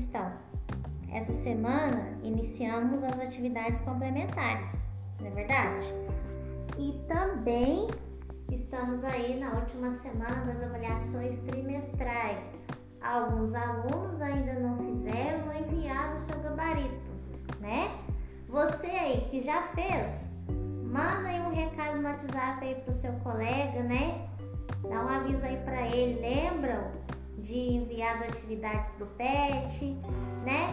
estão? Essa semana iniciamos as atividades complementares, não é verdade? E também estamos aí na última semana das avaliações trimestrais. Alguns alunos ainda não fizeram, não enviaram o seu gabarito, né? Você aí que já fez, manda aí um recado no WhatsApp aí pro seu colega, né? Dá um aviso aí para ele. Lembram de enviar as atividades do PET, né?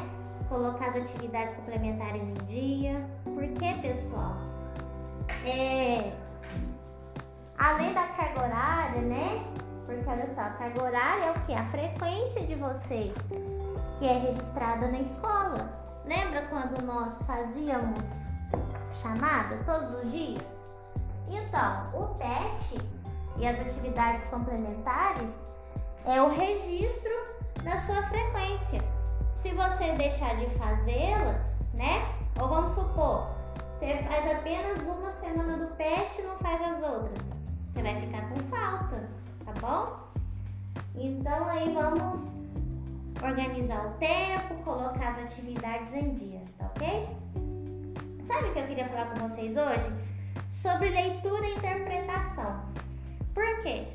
Colocar as atividades complementares em dia. Porque, pessoal, é, além da carga horária, né? Porque olha só, a carga horária é o que? A frequência de vocês que é registrada na escola. Lembra quando nós fazíamos chamada todos os dias? Então, o PET e as atividades complementares é o registro da sua frequência. Se você deixar de fazê-las, né? Ou vamos supor, você faz apenas uma semana do PET e não faz as outras. Você vai ficar com falta, tá bom? Então aí vamos organizar o tempo, colocar as atividades em dia, tá ok? Sabe o que eu queria falar com vocês hoje? Sobre leitura e interpretação. Por quê?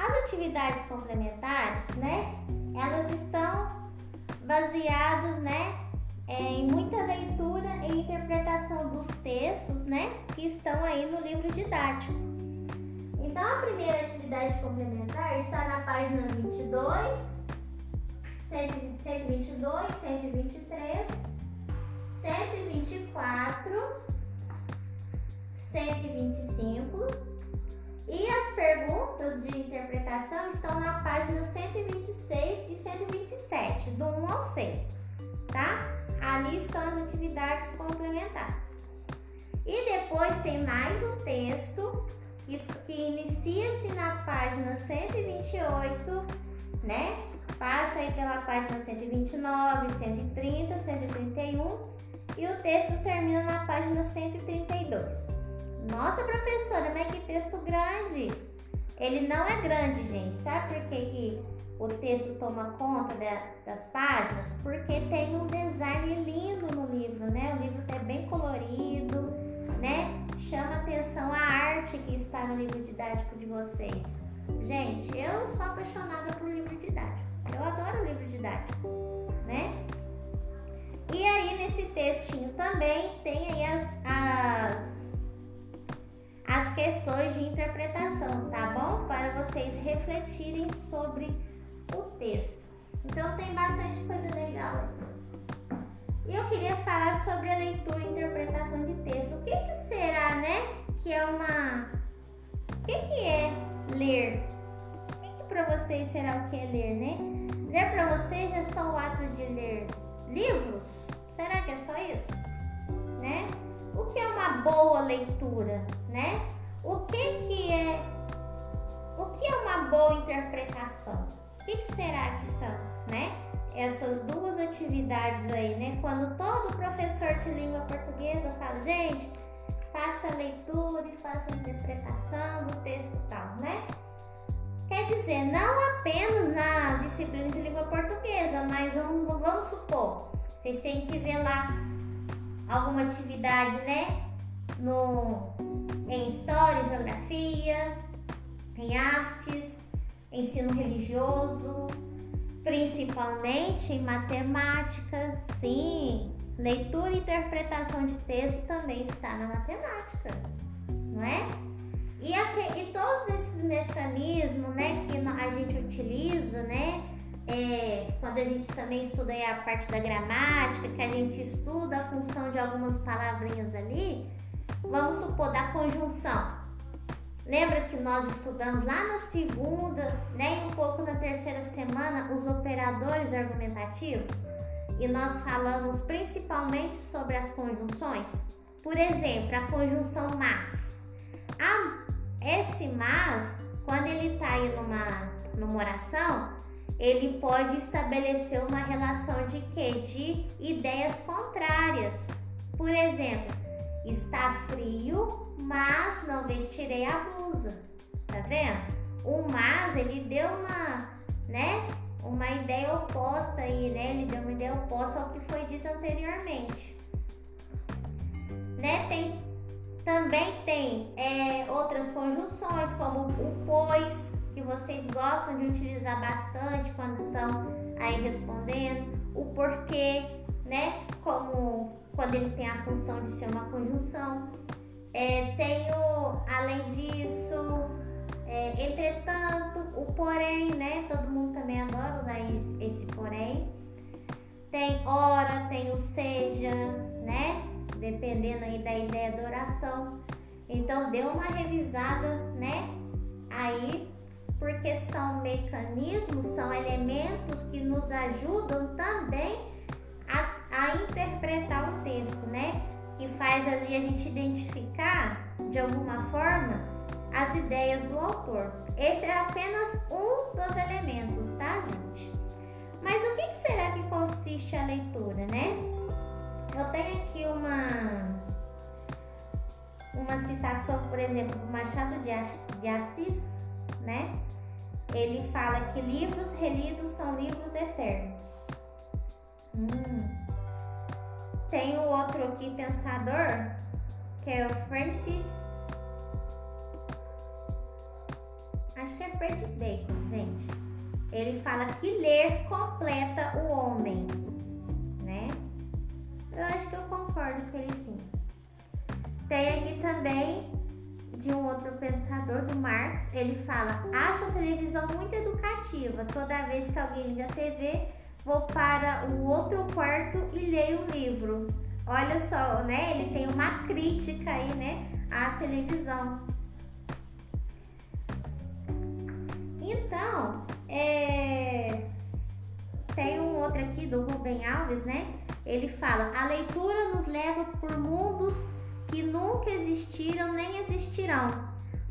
As atividades complementares, né? Elas estão baseadas, né? É, em muita leitura e interpretação dos textos, né? Que estão aí no livro didático. Então, a primeira atividade complementar está na página 22, 122, 123, 124, 125 e as perguntas de interpretação estão na página 126 e 127, do 1 ao 6, tá? Ali estão as atividades complementares. E depois tem mais um texto que inicia-se na página 128, né? Passa aí pela página 129, 130, 131 e o texto termina na página 132. Nossa, professora, mas que texto grande! Ele não é grande, gente. Sabe por que, que o texto toma conta das páginas? Porque tem um design lindo no livro, né? O livro é bem colorido, né? Chama atenção a arte que está no livro didático de vocês. Gente, eu sou apaixonada por livro didático. Eu adoro livro didático, né? E aí nesse textinho também tem aí as questões de interpretação, tá bom? Para vocês refletirem sobre o texto. Então tem bastante coisa legal. E eu queria falar sobre a leitura e interpretação de texto. O que, que será, né? Que é uma. O que, que é ler? O que, que para vocês será o que é ler, né? Ler para vocês é só o ato de ler livros? Será que é só isso? Né? O que é uma boa leitura, né? O que que é o que é uma boa interpretação? O que, que será que são, né? Essas duas atividades aí, né? Quando todo professor de língua portuguesa fala, gente, faça a leitura e faça a interpretação do texto tal, né? Quer dizer, não apenas na disciplina de língua portuguesa, mas vamos, vamos supor, vocês têm que ver lá alguma atividade, né? No, em história, geografia, em artes, ensino religioso, principalmente em matemática, sim. Leitura e interpretação de texto também está na matemática, não é? E, aqui, e todos esses mecanismos, né, que a gente utiliza, né, é, quando a gente também estuda a parte da gramática, que a gente estuda a função de algumas palavrinhas ali, vamos supor da conjunção. Lembra que nós estudamos lá na segunda, né, e um pouco na terceira semana, os operadores argumentativos? E nós falamos principalmente sobre as conjunções. Por exemplo, a conjunção mas. A, esse mas, quando ele está aí numa, numa oração, ele pode estabelecer uma relação de quê? De ideias contrárias. Por exemplo, está frio, mas não vestirei a blusa. Tá vendo? O mas ele deu uma, né? Um, uma ideia oposta aí, né? Ele deu uma ideia oposta ao que foi dito anteriormente. Né? Tem, também tem é, outras conjunções, como o pois, que vocês gostam de utilizar bastante quando estão aí respondendo, o porquê, né? Como quando ele tem a função de ser uma conjunção. É, tenho, além disso, é, entretanto, o porém, né? Todo mundo também adora usar esse porém. Tem ora, tem o seja, né? Dependendo aí da ideia da oração. Então, dê uma revisada, né? Aí, porque são mecanismos, são elementos que nos ajudam também a, a interpretar faz ali a gente identificar de alguma forma as ideias do autor. Esse é apenas um dos elementos, tá, gente? Mas o que, que será que consiste a leitura, né? Eu tenho aqui uma uma citação, por exemplo, do Machado de Assis, né? Ele fala que livros relidos são livros eternos. Hum. Tem o outro aqui, pensador, que é o Francis. Acho que é Francis Bacon, gente. Ele fala que ler completa o homem, né? Eu acho que eu concordo com ele sim. Tem aqui também de um outro pensador, do Marx, ele fala: Acho a televisão muito educativa. Toda vez que alguém liga a TV, vou para o outro quarto e leio um livro. Olha só, né? Ele tem uma crítica aí, né, à televisão. Então, é... tem um outro aqui do Rubem Alves, né? Ele fala: a leitura nos leva por mundos que nunca existiram nem existirão,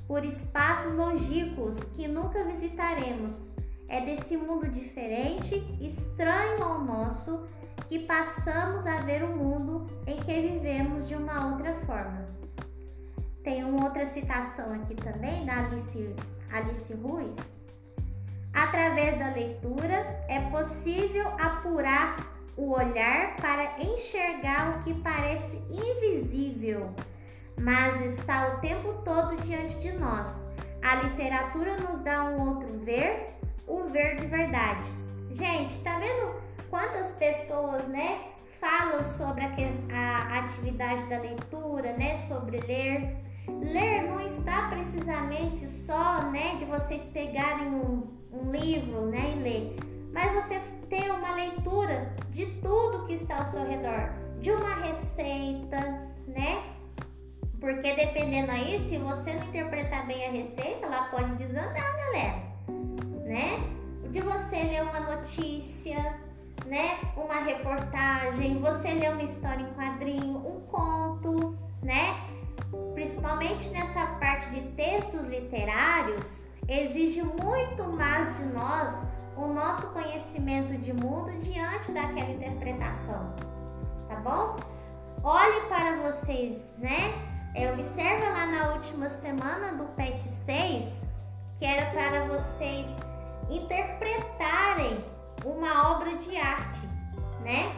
por espaços longínquos que nunca visitaremos é desse mundo diferente, estranho ao nosso, que passamos a ver o mundo em que vivemos de uma outra forma. Tem uma outra citação aqui também da Alice, Alice Ruiz. Através da leitura é possível apurar o olhar para enxergar o que parece invisível, mas está o tempo todo diante de nós. A literatura nos dá um outro ver o ver de verdade. Gente, tá vendo quantas pessoas, né, falam sobre a, atividade da leitura, né, sobre ler. Ler não está precisamente só, né, de vocês pegarem um, um livro, né, e ler, mas você ter uma leitura de tudo que está ao seu redor, de uma receita, né? Porque dependendo aí, se você não interpretar bem a receita, ela pode desandar, galera né? De você ler uma notícia, né? Uma reportagem, você ler uma história em quadrinho, um conto, né? Principalmente nessa parte de textos literários, exige muito mais de nós o nosso conhecimento de mundo diante daquela interpretação, tá bom? Olhe para vocês, né? É, observa lá na última semana do PET 6, que era para vocês interpretarem uma obra de arte, né?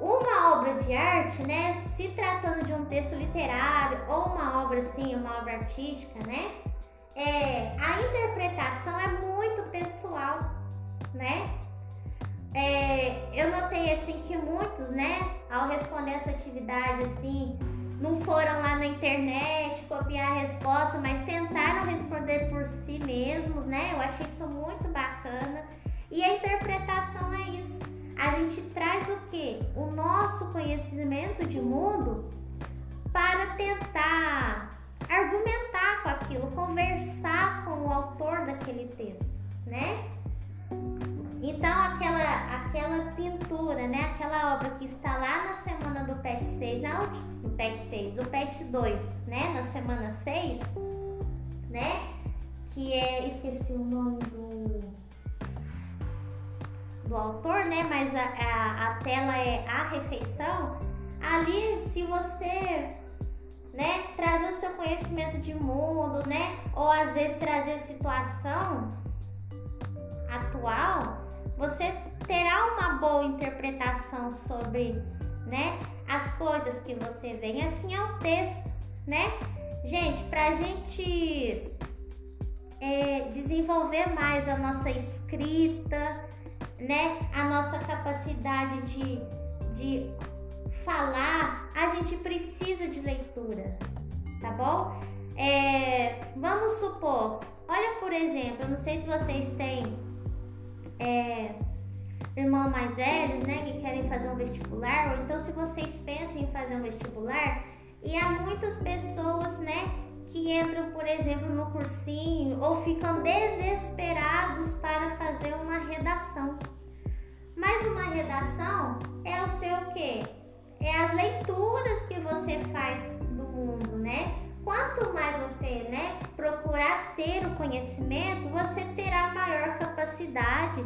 Uma obra de arte, né, se tratando de um texto literário ou uma obra assim, uma obra artística, né? É, a interpretação é muito pessoal, né? É, eu notei assim que muitos, né, ao responder essa atividade assim, não foram lá na internet copiar a resposta, mas tentaram responder por si mesmos, né? Eu achei isso muito bacana. E a interpretação é isso. A gente traz o que? O nosso conhecimento de mundo para tentar argumentar com aquilo, conversar com o autor daquele texto, né? Então, aquela, aquela pintura, né? Aquela obra que está lá na semana PET 6, não, do PET 6, do PET 2, né? Na semana 6, né? Que é, esqueci o nome do, do autor, né? Mas a, a, a tela é A Refeição. Ali, se você né, trazer o seu conhecimento de mundo, né? Ou às vezes trazer situação atual, você terá uma boa interpretação sobre, né, as coisas que você. E assim é o texto, né? Gente, pra gente é, desenvolver mais a nossa escrita, né, a nossa capacidade de, de falar, a gente precisa de leitura, tá bom? É, vamos supor, olha por exemplo, eu não sei se vocês têm é, irmãos mais velhos, né, que querem fazer um vestibular, ou então se vocês pensam em fazer um vestibular, e há muitas pessoas, né, que entram, por exemplo, no cursinho ou ficam desesperados para fazer uma redação. Mas uma redação é o seu quê? É as leituras que você faz do mundo, né? Quanto mais você, né, procurar ter o conhecimento, você terá maior capacidade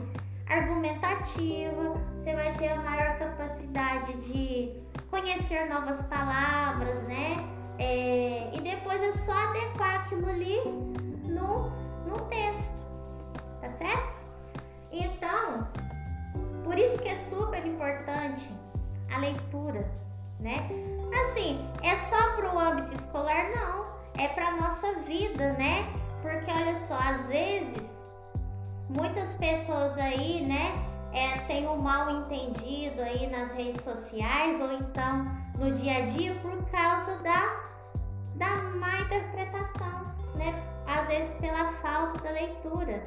argumentativa, você vai ter a maior capacidade de conhecer novas palavras, né? É, e depois é só adequar aquilo ali no, no texto, tá certo? Então, por isso que é super importante a leitura, né? Assim, é só para o âmbito escolar? Não, é para nossa vida, né? Porque olha só, às vezes, muitas pessoas aí, né, é, tem um mal entendido aí nas redes sociais ou então no dia a dia por causa da, da má interpretação, né? Às vezes pela falta da leitura,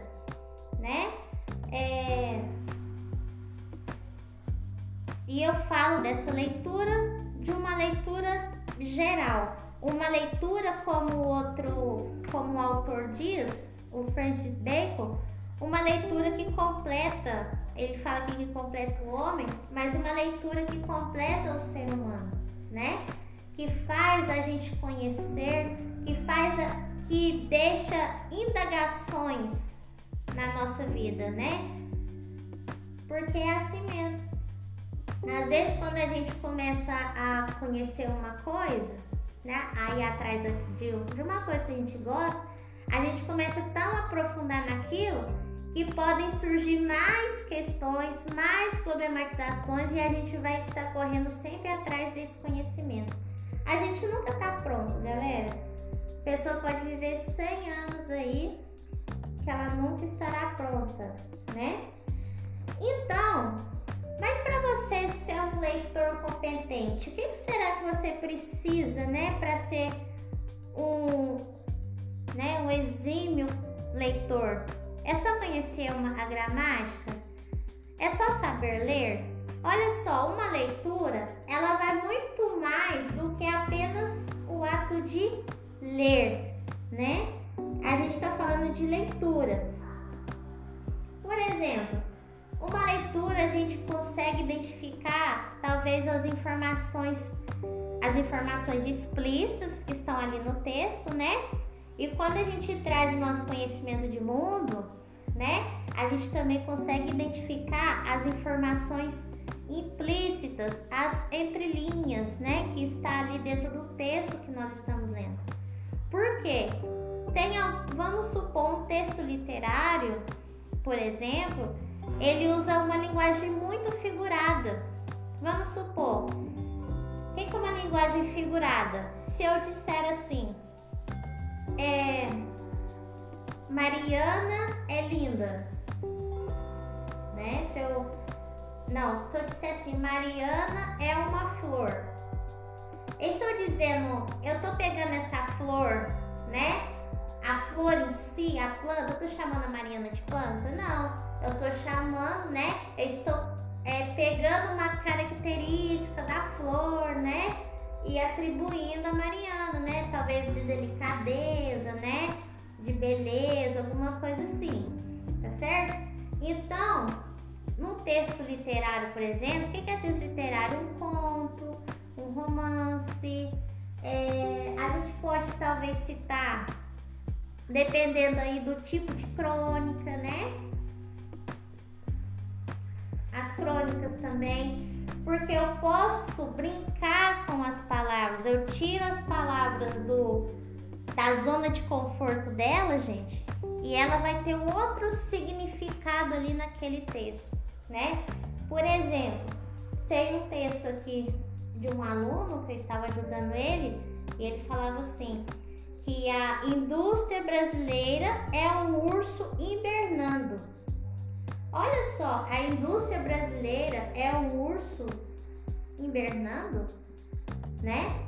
né? É... E eu falo dessa leitura de uma leitura geral, uma leitura como o outro, como o autor diz, o Francis Bacon, uma leitura que completa ele fala aqui que completa o homem, mas uma leitura que completa o ser humano, né? Que faz a gente conhecer, que faz a, que deixa indagações na nossa vida, né? Porque é assim mesmo. Às vezes quando a gente começa a conhecer uma coisa, né? Aí atrás de, uma coisa que a gente gosta, a gente começa tão aprofundar naquilo que podem surgir mais questões, mais problematizações e a gente vai estar correndo sempre atrás desse conhecimento. A gente nunca está pronto, galera. A pessoa pode viver 100 anos aí que ela nunca estará pronta, né? Então, mas para você ser um leitor competente, o que, que será que você precisa, né, para ser um, né, um exímio leitor? É só conhecer uma, a gramática? É só saber ler? Olha só, uma leitura, ela vai muito mais do que apenas o ato de ler, né? A gente está falando de leitura. Por exemplo, uma leitura a gente consegue identificar talvez as informações, as informações explícitas que estão ali no texto, né? E quando a gente traz o nosso conhecimento de mundo, né? A gente também consegue identificar as informações implícitas, as entrelinhas, né? Que está ali dentro do texto que nós estamos lendo. Por quê? Tem, vamos supor, um texto literário, por exemplo, ele usa uma linguagem muito figurada. Vamos supor, o que é uma linguagem figurada? Se eu disser assim, é, Mariana é linda. Né? Se eu não, se eu disser assim, Mariana é uma flor. Eu estou dizendo, eu estou pegando essa flor, né? A flor em si, a planta, eu estou chamando a Mariana de planta? Não, eu estou chamando, né? Eu estou é, pegando uma característica da flor, né? E atribuindo a Mariana, né? Talvez de delicadeza, né? De beleza, alguma coisa assim, tá certo? Então, no texto literário, por exemplo, o que é texto literário? Um conto, um romance. É, a gente pode talvez citar, dependendo aí do tipo de crônica, né? As crônicas também, porque eu posso brincar com as palavras, eu tiro as palavras do da zona de conforto dela, gente, e ela vai ter um outro significado ali naquele texto, né? Por exemplo, tem um texto aqui de um aluno que eu estava ajudando ele e ele falava assim que a indústria brasileira é um urso hibernando. Olha só, a indústria brasileira é um urso hibernando, né?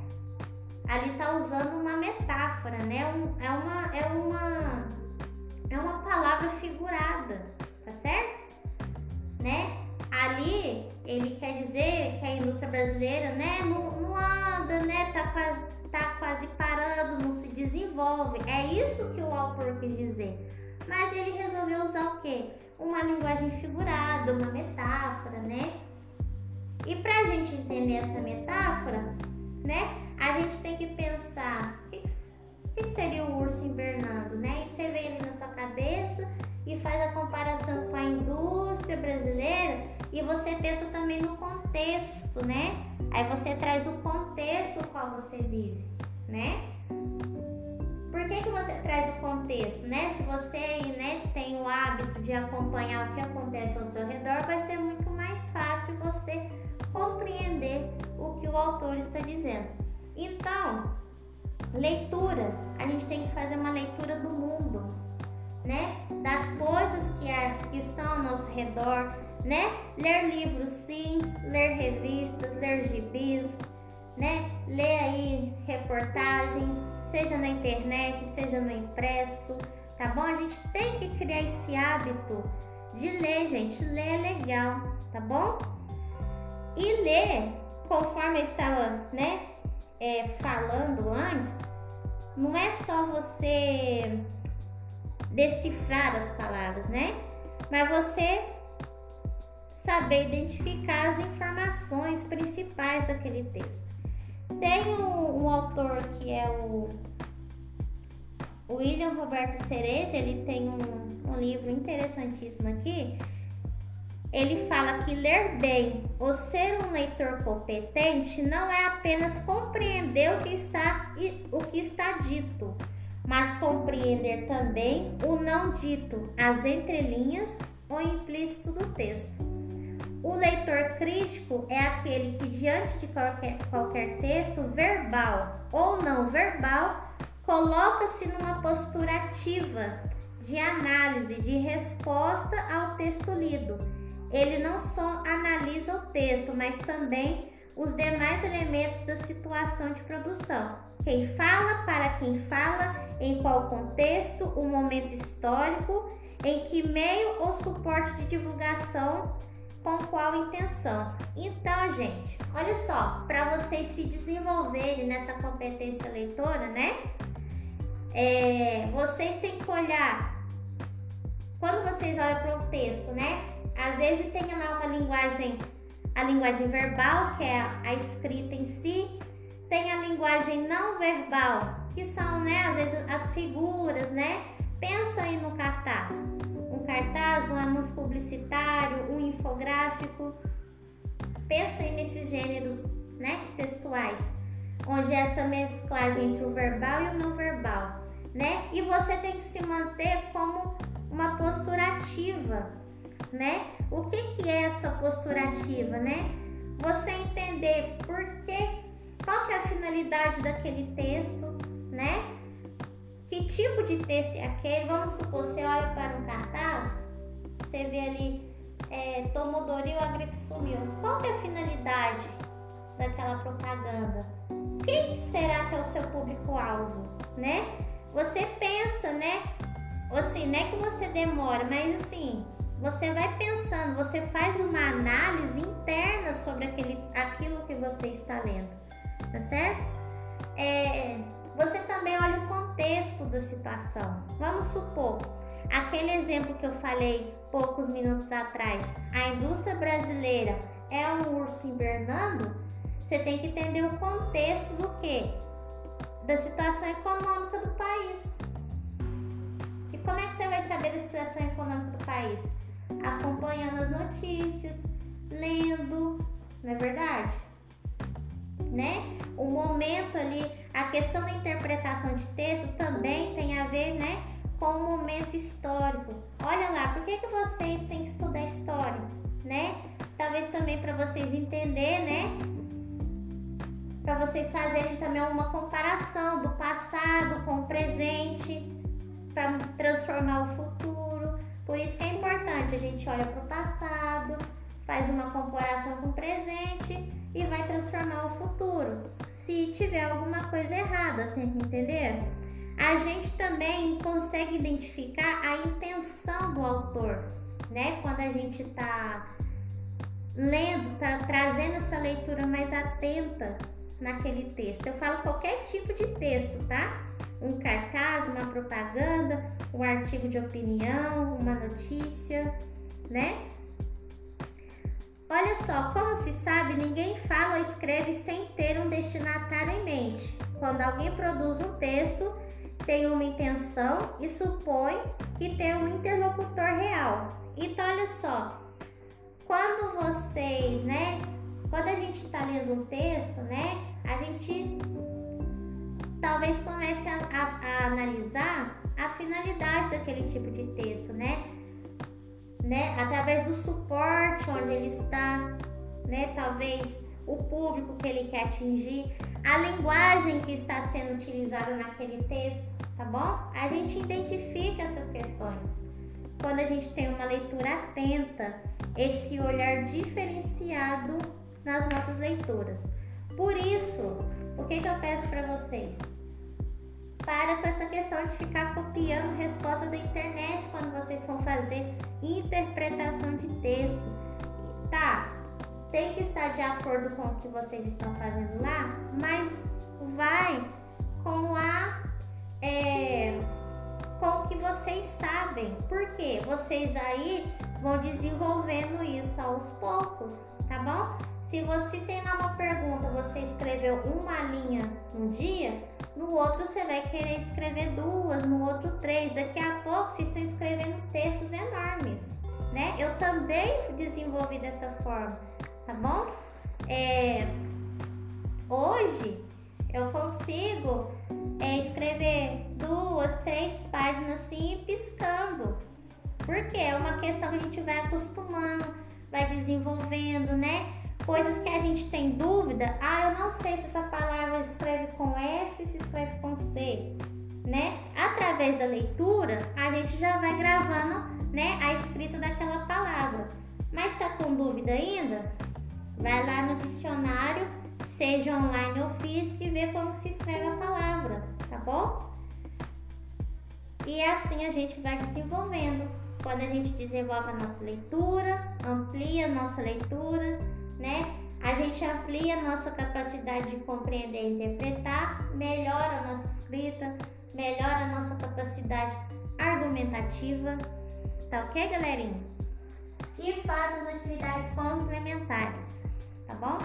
Ali tá usando uma metáfora, né? Um, é uma é uma é uma palavra figurada, tá certo? Né? Ali ele quer dizer que a indústria brasileira, né, não, não anda, né, tá, tá quase parando, não se desenvolve. É isso que o autor quis dizer. Mas ele resolveu usar o quê? Uma linguagem figurada, uma metáfora, né? E pra gente entender essa metáfora, né, a gente tem que pensar o que, que, seria o urso invernando, né? E você vem ali na sua cabeça e faz a comparação com a indústria brasileira e você pensa também no contexto, né? Aí você traz o contexto no qual você vive, né? Por que, que você traz o contexto, né? Se você né, tem o hábito de acompanhar o que acontece ao seu redor, vai ser muito mais fácil você compreender o que o autor está dizendo. Então, leitura, a gente tem que fazer uma leitura do mundo, né? Das coisas que, é, que estão ao nosso redor, né? Ler livros sim, ler revistas, ler gibis, né? Ler aí reportagens, seja na internet, seja no impresso, tá bom? A gente tem que criar esse hábito de ler, gente. Ler é legal, tá bom? E ler, conforme eu estava, né, é, falando antes, não é só você decifrar as palavras, né? Mas você saber identificar as informações principais daquele texto. Tem um, um autor que é o William Roberto Cereja, ele tem um, um livro interessantíssimo aqui. Ele fala que ler bem ou ser um leitor competente não é apenas compreender o que está, o que está dito, mas compreender também o não dito, as entrelinhas ou implícito do texto. O leitor crítico é aquele que, diante de qualquer, qualquer texto, verbal ou não verbal, coloca-se numa postura ativa de análise, de resposta ao texto lido. Ele não só analisa o texto, mas também os demais elementos da situação de produção. Quem fala, para quem fala, em qual contexto, o momento histórico, em que meio ou suporte de divulgação, com qual intenção. Então, gente, olha só, para vocês se desenvolverem nessa competência leitora, né? É, vocês têm que olhar, quando vocês olham para o texto, né? Às vezes tem lá uma linguagem, a linguagem verbal, que é a escrita em si, tem a linguagem não verbal, que são, né, às vezes as figuras, né? Pensa aí no cartaz. Um cartaz, um anúncio publicitário, um infográfico. Pensa aí nesses gêneros, né, textuais, onde essa mesclagem entre o verbal e o não verbal, né? E você tem que se manter como uma postura ativa, né? O que que é essa postura ativa, né? Você entender por que qual que é a finalidade daquele texto, né? Que tipo de texto é aquele? Vamos supor, você olha para um cartaz, você vê ali é, Tomodoril sumiu. Qual que é a finalidade daquela propaganda? Quem será que é o seu público-alvo, né? Você pensa, né? Assim, não é que você demora, mas assim, você vai pensando, você faz uma análise interna sobre aquele, aquilo que você está lendo tá certo? É, você também olha o contexto da situação. Vamos supor, aquele exemplo que eu falei poucos minutos atrás, a indústria brasileira é um urso invernando, você tem que entender o contexto do que? Da situação econômica do país. E como é que você vai saber da situação econômica do país? Acompanhando as notícias, lendo, não é verdade? né? O momento ali, a questão da interpretação de texto também tem a ver, né, com o momento histórico. Olha lá, por que, que vocês têm que estudar história, né? Talvez também para vocês entenderem, né? Para vocês fazerem também uma comparação do passado com o presente, para transformar o futuro. Por isso que é importante a gente olha para o passado, faz uma comparação com o presente e vai transformar o futuro. Se tiver alguma coisa errada, entender? A gente também consegue identificar a intenção do autor, né? Quando a gente está lendo, tá trazendo essa leitura mais atenta naquele texto. Eu falo qualquer tipo de texto, tá? Um cartaz, uma propaganda, um artigo de opinião, uma notícia, né? Olha só, como se sabe, ninguém fala ou escreve sem ter um destinatário em mente. Quando alguém produz um texto, tem uma intenção e supõe que tem um interlocutor real. Então, olha só, quando vocês, né, quando a gente está lendo um texto, né, a gente talvez comece a, a, a analisar a finalidade daquele tipo de texto, né? né? Através do suporte onde ele está, né? Talvez o público que ele quer atingir, a linguagem que está sendo utilizada naquele texto, tá bom? A gente identifica essas questões. Quando a gente tem uma leitura atenta, esse olhar diferenciado nas nossas leituras. Por isso, o que, que eu peço para vocês? para com essa questão de ficar copiando respostas da internet quando vocês vão fazer interpretação de texto. Tá, tem que estar de acordo com o que vocês estão fazendo lá, mas vai com a é, com o que vocês sabem. Porque vocês aí vão desenvolvendo isso aos poucos, tá bom? Se você tem uma pergunta, você escreveu uma linha um dia, no outro você vai querer escrever duas, no outro três. Daqui a pouco vocês estão escrevendo textos enormes, né? Eu também desenvolvi dessa forma, tá bom? É, hoje eu consigo é, escrever duas, três páginas assim piscando. Porque é uma questão que a gente vai acostumando, vai desenvolvendo, né? Coisas que a gente tem dúvida, ah, eu não sei se essa palavra se escreve com S, se escreve com C, né? Através da leitura, a gente já vai gravando, né, a escrita daquela palavra. Mas está com dúvida ainda? Vai lá no dicionário, seja online ou físico, e vê como se escreve a palavra, tá bom? E assim a gente vai desenvolvendo. Quando a gente desenvolve a nossa leitura, amplia a nossa leitura, né? A gente amplia a nossa capacidade de compreender e interpretar, melhora a nossa escrita, melhora a nossa capacidade argumentativa. Tá ok, galerinha? E faça as atividades complementares, tá bom?